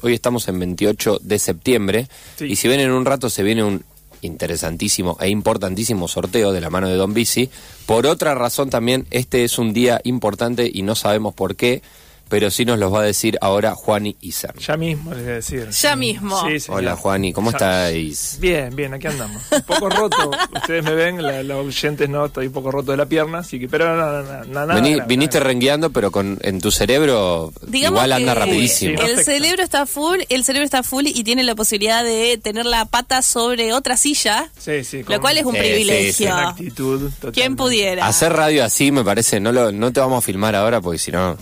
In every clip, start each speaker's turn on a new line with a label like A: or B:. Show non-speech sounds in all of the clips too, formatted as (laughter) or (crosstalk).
A: Hoy estamos en 28 de septiembre
B: Sí.
A: y si ven en un rato se viene un interesantísimo e importantísimo sorteo de la mano de Don Bici. Por otra razón también este es un día importante y no sabemos por qué, pero sí nos los va a decir ahora Juani Iser.
B: Ya mismo les voy a decir.
C: Ya mismo.
B: Sí.
A: Hola Juani, ¿cómo
B: Ya.
A: estáis?
B: Bien, bien, aquí andamos. Un poco roto. Ustedes me ven, la- los oyentes no, estoy un poco roto de la pierna, así que, pero no, no, no, no, nada
A: Vení- viniste
B: nada
A: rengueando, pero con en tu cerebro
C: Digamos
A: igual anda
C: que
A: rapidísimo.
B: Sí,
C: El cerebro está full, el cerebro está full y tiene la posibilidad de tener la pata sobre otra silla.
B: Sí, sí. con-
C: lo cual es un
A: Sí, sí,
C: privilegio.
B: con actitud.
C: ¿Quién pudiera?
A: Hacer radio así me parece, no lo, no te vamos a filmar ahora porque si no...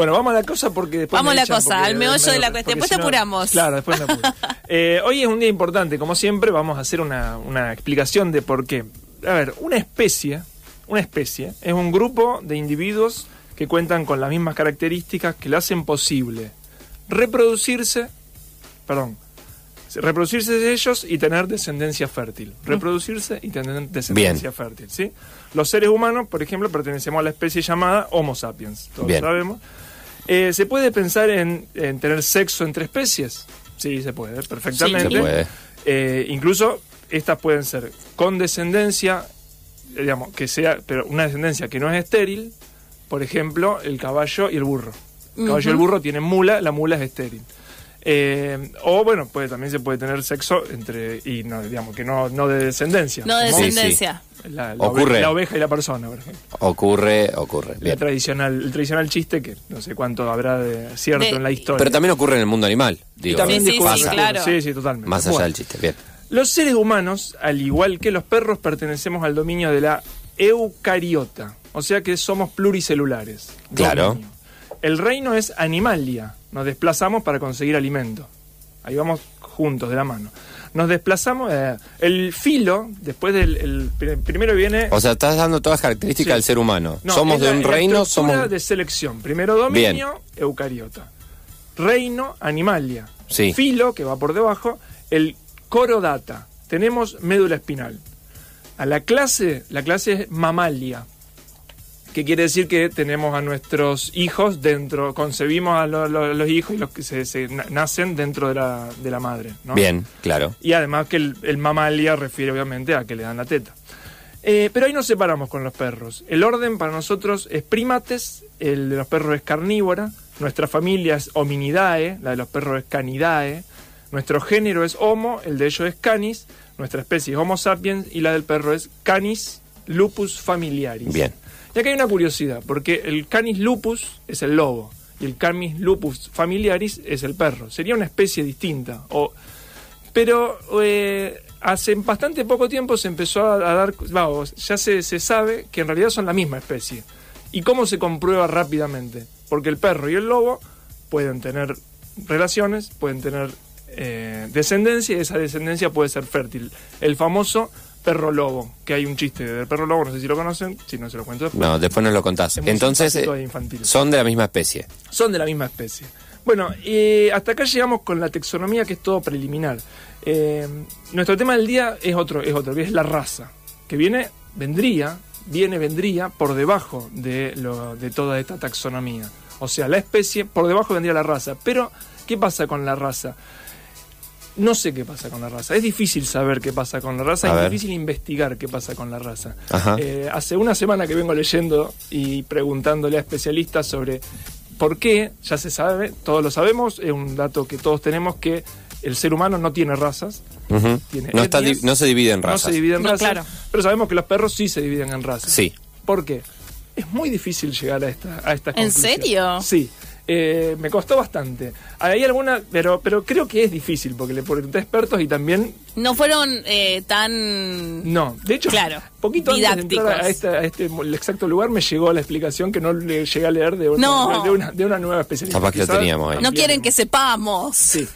B: Bueno, vamos a la cosa porque después.
C: Vamos a la cosa, al meollo de la cuestión. Después te
B: no-
C: apuramos.
B: Claro, después me apuro. (laughs) Eh, hoy es un día importante, como siempre, vamos a hacer una, una explicación de por qué. A ver, una especie, una especie, es un grupo de individuos que cuentan con las mismas características que le hacen posible reproducirse, perdón, reproducirse de ellos y tener descendencia fértil. Reproducirse y tener descendencia fértil, ¿sí? Los seres humanos, por ejemplo, pertenecemos a la especie llamada Homo sapiens, todos
A: Bien.
B: sabemos. Eh, ¿Se puede pensar en, en tener sexo entre especies? Sí, se puede, perfectamente.
C: Sí.
A: Se puede.
B: Eh, incluso estas pueden ser con descendencia, eh, digamos, que sea, pero una descendencia que no es estéril, por ejemplo, el caballo y el burro. El caballo y el burro tienen mula, la mula es estéril. Eh, o bueno, puede, también se puede tener sexo entre, y no, digamos, que no, no de descendencia.
C: No de descendencia.
B: La, la
A: Ocurre.
B: ove- la oveja y la persona, por ejemplo.
A: Ocurre, ocurre.
B: El tradicional, el tradicional chiste que no sé cuánto habrá de cierto
C: De-
B: en la historia.
A: Pero también ocurre en el mundo animal,
B: Y
A: digo.
B: también
C: Sí, sí, claro.
B: Sí, sí, totalmente.
A: Más allá
B: Bueno,
A: del chiste, bien.
B: Los seres humanos, al igual que los perros, pertenecemos al dominio de la eucariota, o sea que somos pluricelulares.
A: Claro.
B: Dominio. El reino es animalia, nos desplazamos para conseguir alimento. Ahí vamos juntos, de la mano. Nos desplazamos, eh, el filo, después del, el- pr- primero viene...
A: O sea, estás dando todas las características
B: Sí.
A: del ser humano.
B: No,
A: somos de un
B: la
A: reino, somos...
B: de selección. Primero dominio, eucariota. Reino, animalia.
A: Sí.
B: Filo, que va por debajo, el corodata. Tenemos médula espinal. A la clase, la clase es mamalia. Que quiere decir que tenemos a nuestros hijos dentro, concebimos a lo- lo- los hijos y los que se, se na- nacen dentro de la, de la madre. ¿no?
A: Bien, claro.
B: Y además que el, el mamalia refiere obviamente a que le dan la teta. Eh, pero ahí nos separamos con los perros. El orden para nosotros es primates, el de los perros es carnívora, nuestra familia es hominidae, la de los perros es canidae, nuestro género es homo, el de ellos es canis, nuestra especie es homo sapiens y la del perro es canis lupus familiaris.
A: Bien.
B: Y acá hay una curiosidad, porque el canis lupus es el lobo y el canis lupus familiaris es el perro. Sería una especie distinta. O, pero eh, hace bastante poco tiempo se empezó a, dar, vamos, ya se, se sabe que en realidad son la misma especie. ¿Y cómo se comprueba rápidamente? Porque el perro y el lobo pueden tener relaciones, pueden tener eh, descendencia y esa descendencia puede ser fértil. El famoso perro lobo, que hay un chiste del perro lobo, no sé si lo conocen, si no se lo cuento después.
A: No, después nos lo contás. Entonces, eh, son de la misma especie.
B: Son de la misma especie. Bueno, eh, hasta acá llegamos con la taxonomía, que es todo preliminar. Eh, nuestro tema del día es otro, es otro, que es la raza, que viene, vendría, viene, vendría por debajo de, lo, de toda esta taxonomía. O sea, la especie, por debajo vendría la raza. Pero, ¿qué pasa con la raza? No sé qué pasa con la raza. Es difícil saber qué pasa con la raza,
A: A
B: es
A: ver.
B: difícil investigar qué pasa con la raza. Eh, hace una semana que vengo leyendo y preguntándole a especialistas sobre por qué, ya se sabe, todos lo sabemos, es un dato que todos tenemos que el ser humano no tiene razas, tiene
A: no,
B: etnias,
A: no se divide en
B: no
A: razas.
B: se divide en
C: No,
B: razas,
C: claro.
B: pero sabemos que los perros sí se dividen en razas.
A: Sí.
B: ¿Por qué? Es muy difícil llegar a esta a esta
C: ¿En
B: conclusión.
C: serio?
B: Sí. Eh, me costó bastante. Hay alguna, pero pero creo que es difícil porque le pregunté a expertos y también
C: No fueron eh, tan...
B: no. De hecho,
C: Claro,
B: poquito antes de entrar a
C: didácticos.
B: este, a este el exacto lugar me llegó la explicación que no le llegué a leer de, otra-
C: No.
B: de, una, de una nueva especialidad.
A: Capaz que lo teníamos ahí.
C: No quieren que sepamos.
B: Sí,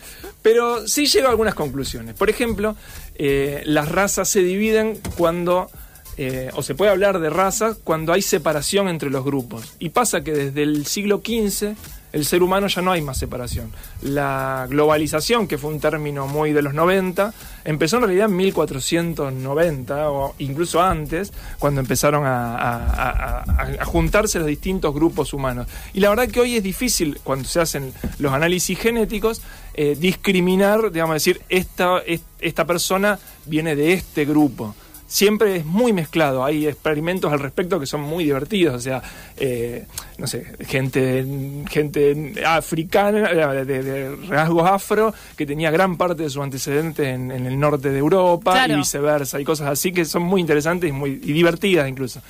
B: pero sí llego a algunas conclusiones. Por ejemplo, eh, las razas se dividen cuando, eh, o se puede hablar de razas cuando hay separación entre los grupos. Y pasa que desde el siglo XV el ser humano ya no hay más separación. La globalización, que fue un término muy de los 90, empezó en realidad en 1490 o incluso antes, cuando empezaron a, juntarse los distintos grupos humanos. Y la verdad que hoy es difícil, cuando se hacen los análisis genéticos, eh, discriminar, digamos, decir, esta, es- esta persona viene de este grupo siempre es muy mezclado. Hay experimentos al respecto que son muy divertidos. O sea, eh, no sé, gente, gente africana, eh, de, de rasgos afro, que tenía gran parte de su antecedente en, en el norte de Europa
C: Claro.
B: y viceversa. Y cosas así que son muy interesantes y, muy, y divertidas incluso.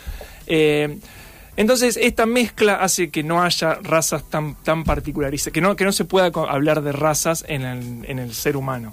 B: Eh, entonces, esta mezcla hace que no haya razas tan, tan particularizadas, que no, que no se pueda hablar de razas en el, en el ser humano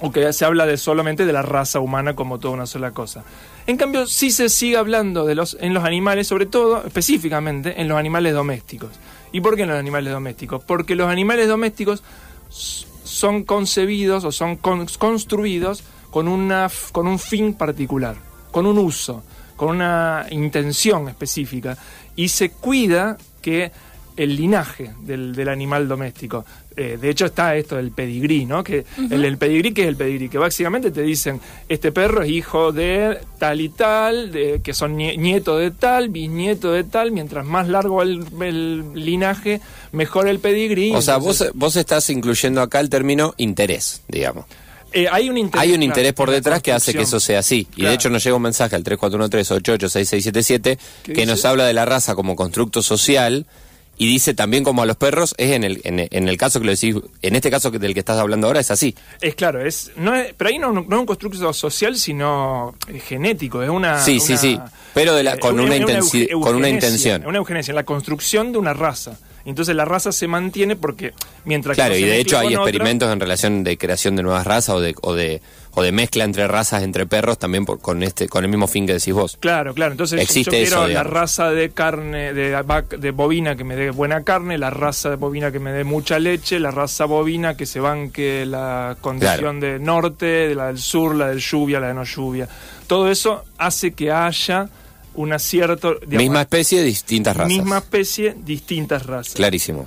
B: o que se habla de solamente de la raza humana como toda una sola cosa. En cambio, sí se sigue hablando de los, en los animales, sobre todo, específicamente, en los animales domésticos. ¿Y por qué en los animales domésticos? Porque los animales domésticos son concebidos o son con- construidos con, una, con un fin particular, con un uso, con una intención específica. Y se cuida que el linaje del animal doméstico. Eh, de hecho está esto del pedigrí, ¿no? Que el, el pedigrí, ¿qué es el pedigrí? Que básicamente te dicen, este perro es hijo de tal y tal, de, que son nie- nieto de tal, bisnieto de tal, mientras más largo el, el linaje, mejor el pedigrí.
A: O sea, vos, vos estás incluyendo acá el término interés, digamos.
B: eh, hay un interés,
A: Hay un
B: claro,
A: interés por detrás que hace que eso sea así. Y de hecho nos llega un mensaje al 3413-886677
B: ¿Qué
A: que nos habla de la raza como constructo social y dice también como a los perros, es en el, en, el- en el caso que lo decís, en este caso que- del que estás hablando ahora es así.
B: Es claro, es, no es, pero ahí no, no es un constructo social, sino eh, genético, es una...
A: Sí, sí,
B: una-
A: sí, pero de la- con una intensi-
B: euge-
A: con una intención.
B: Una eugenesia, la construcción de una raza. Entonces la raza se mantiene porque mientras que
A: Claro,
B: no
A: y de hecho hay
B: otra-
A: experimentos en relación de creación de nuevas razas o de, o de, o de mezcla entre razas entre perros también por- con este con el mismo fin que decís vos.
B: Claro, claro. Entonces
A: Existe
B: yo quiero
A: eso,
B: la
A: digamos.
B: raza de carne, de, de bovina que me dé buena carne, la raza de bovina que me dé mucha leche, la raza bovina que se banque la condición del norte, de la del sur, la del lluvia, la de no lluvia. Todo eso hace que haya una cierta... digamos,
A: misma especie, distintas razas.
B: misma especie, distintas razas.
A: Clarísimo.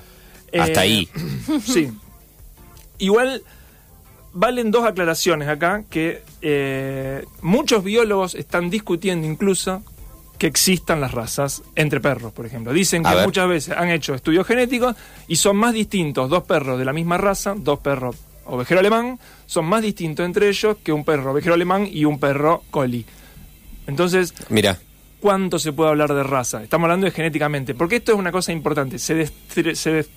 A: Hasta
B: Eh,
A: ahí. (clears throat)
B: Sí. Igual valen dos aclaraciones acá que eh, muchos biólogos están discutiendo incluso que existan las razas entre perros, por ejemplo. Dicen
A: A
B: que
A: ver.
B: muchas veces han hecho estudios genéticos y son más distintos dos perros de la misma raza, dos perros ovejero alemán, son más distintos entre ellos que un perro ovejero alemán y un perro collie. Entonces,
A: Mira,
B: cuánto se puede hablar de raza. Estamos hablando de genéticamente, porque esto es una cosa importante. Se, se des-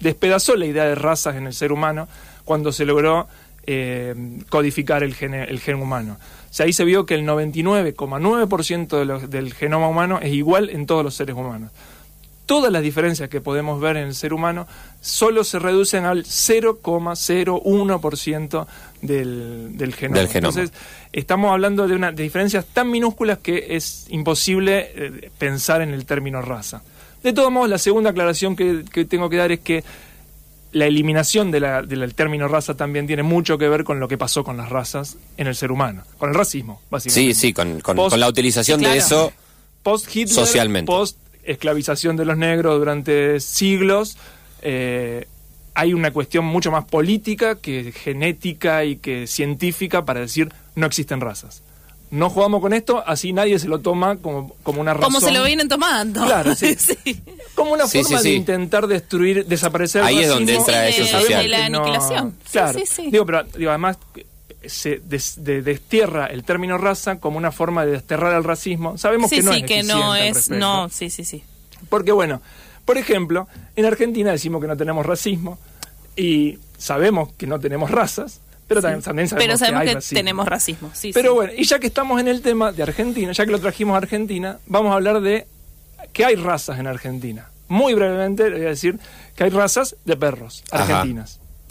B: despedazó la idea de razas en el ser humano cuando se logró eh, codificar el, gene- el gen humano. Ahí se vio que el 99,9% de del genoma humano es igual en todos los seres humanos. Todas las diferencias que podemos ver en el ser humano solo se reducen al 0,01% del, del genoma.
A: Del genoma.
B: Entonces, estamos hablando de, una, de diferencias tan minúsculas que es imposible eh, pensar en el término raza. De todos modos, la segunda aclaración que, que tengo que dar es que la eliminación de la- del término raza también tiene mucho que ver con lo que pasó con las razas en el ser humano, con el racismo, básicamente.
A: sí, sí, con, con-
B: Post-
A: con la utilización
C: Sí,
A: de eso.
B: Post Hitler,
A: Socialmente.
B: post esclavización de los negros durante siglos, eh, hay una cuestión mucho más política que genética y que científica para decir no existen razas. No jugamos con esto, así nadie se lo toma como, como una razón.
C: Como se lo vienen tomando.
B: Claro, sí. (laughs)
C: Sí.
B: Como una
A: Sí,
B: forma
A: sí, sí.
B: de intentar destruir, desaparecer el
A: Ahí es donde entra eso social.
C: De la aniquilación. Sí,
B: Claro.
C: sí, sí.
B: Digo, pero digo, además se des- de- destierra el término raza como una forma de desterrar el racismo. Sabemos
C: Sí,
B: que no
C: sí,
B: es
C: que no
B: al
C: es. No, sí, sí, sí.
B: Porque bueno, por ejemplo, en Argentina decimos que no tenemos racismo y sabemos que no tenemos razas, pero también, también sabemos,
C: Pero sabemos
B: que,
C: que,
B: hay racismo.
C: tenemos racismo. Sí,
B: Pero
C: sí.
B: bueno, y ya que estamos en el tema de Argentina, ya que lo trajimos a Argentina, vamos a hablar de que hay razas en Argentina. Muy brevemente le voy a decir que hay razas de perros
A: Ajá.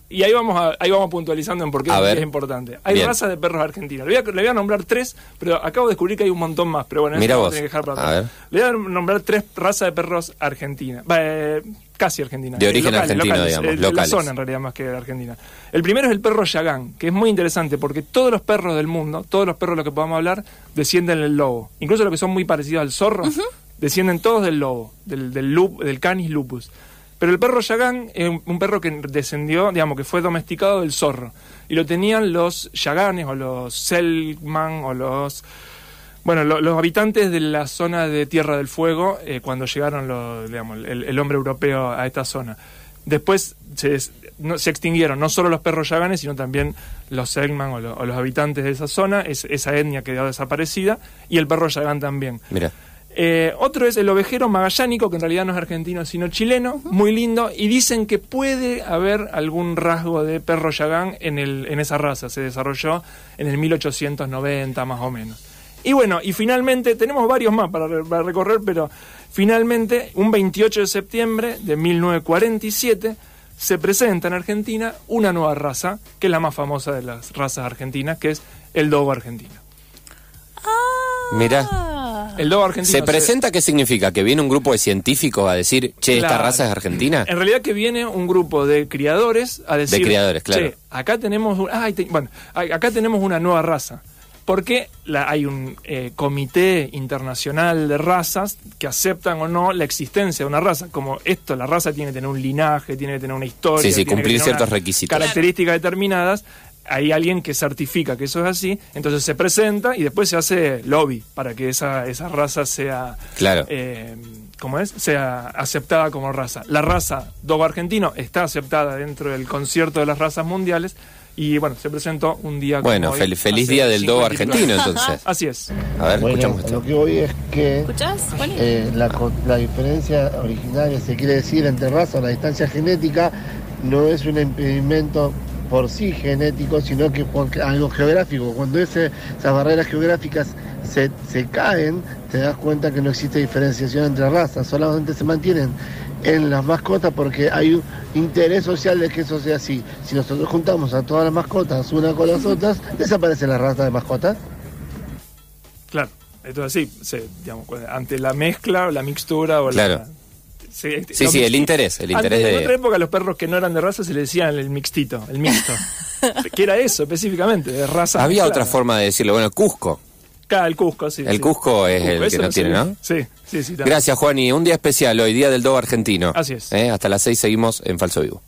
B: Y ahí vamos a, ahí vamos puntualizando en por qué es importante. Hay
A: Bien.
B: razas de perros argentinas. Le voy, a, le voy a nombrar tres, pero acabo de descubrir que hay un montón más. Pero bueno,
A: Mira vos.
B: tener que dejar para
A: A
B: atrás.
A: ver.
B: Le voy a nombrar tres razas de perros argentinas. Eh, casi argentinas.
A: De origen
B: Locales,
A: argentino,
B: locales,
A: digamos,
B: eh, La
A: locales.
B: zona en realidad más que de Argentina. El primero es el perro Yagán, que es muy interesante porque todos los perros del mundo, todos los perros de los que podamos hablar, descienden del lobo. Incluso los que son muy parecidos al zorro, descienden todos del lobo, del, del, lup- del canis lupus. Pero el perro Yagán es un, perro que descendió, digamos, que fue domesticado del zorro. Y lo tenían los Yaganes o los Selman o los... Bueno, lo- los habitantes de la zona de Tierra del Fuego eh, cuando llegaron los, digamos, el, hombre europeo a esta zona. Después se, no- se extinguieron no solo los perros yaganes, sino también los Selman o, lo- o los habitantes de esa zona, es- esa etnia quedó desaparecida, y el perro yagán también.
A: Mira.
B: Eh, otro es el ovejero magallánico, que en realidad no es argentino sino chileno, muy lindo, y dicen que puede haber algún rasgo de perro yagán en, el, en esa raza, se desarrolló en el 1890 más o menos. Y bueno, y finalmente, tenemos varios más para, re- para recorrer, pero finalmente, un 28 de septiembre de 1947, se presenta en Argentina una nueva raza, que es la más famosa de las razas argentinas, que es el dogo argentino.
A: Mira.
C: Ah.
B: El argentino
A: ¿Se presenta qué significa? ¿Que viene un grupo de científicos a decir, che, esta raza es argentina?
B: En realidad que viene un grupo de criadores a decir...
A: criadores, claro.
B: "Che, acá tenemos... un- ay, te- bueno, acá tenemos una nueva raza. Porque la- hay un eh, comité internacional de razas que aceptan o no la existencia de una raza. Como esto, la raza tiene que tener un linaje, tiene que tener una historia.
A: Sí, sí,
B: tiene que
A: cumplir
B: tener
A: ciertos requisitos.
B: Características determinadas. Hay alguien que certifica que eso es así, entonces se presenta y después se hace lobby para que esa, esa raza sea
A: Claro.
B: eh, ¿cómo es? sea aceptada como raza. La raza dogo argentino está aceptada dentro del concierto de las razas mundiales y bueno, se presentó un día como
A: Bueno,
B: hoy,
A: fel- feliz día del dogo
B: 50
A: argentino, entonces. (laughs)
B: Así es.
A: A ver,
D: Bueno,
A: escuchamos esto.
D: lo que voy es que eh, la, co- la diferencia originaria, se quiere decir, entre razas, la distancia genética, no es un impedimento por sí genético, sino que por algo geográfico. Cuando ese- esas barreras geográficas se, se caen, te das cuenta que no existe diferenciación entre razas, solamente se mantienen en las mascotas porque hay un interés social de que eso sea así. Si nosotros juntamos a todas las mascotas una con las otras, desaparece la raza de mascotas.
B: Claro. Entonces sí, se, digamos, ante la mezcla o la mixtura o
A: Claro.
B: la... se-
A: Sí,
B: lo
A: sí, el
B: mixti-
A: interés, el interés
B: Antes, En otra época los perros que no eran de raza se le decían el mixtito, el mixto. (laughs) que era eso específicamente, de raza.
A: Había otra forma de decirlo. Bueno, Cusco.
B: Claro, el Cusco, sí.
A: El
B: sí.
A: Cusco es el que no tiene. ¿no?
B: Sí, sí, sí. también.
A: Gracias, Juan. Y un día especial hoy, Día del Dogo Argentino.
B: Así es.
A: Eh, Hasta las seis seguimos en Falso Vivo.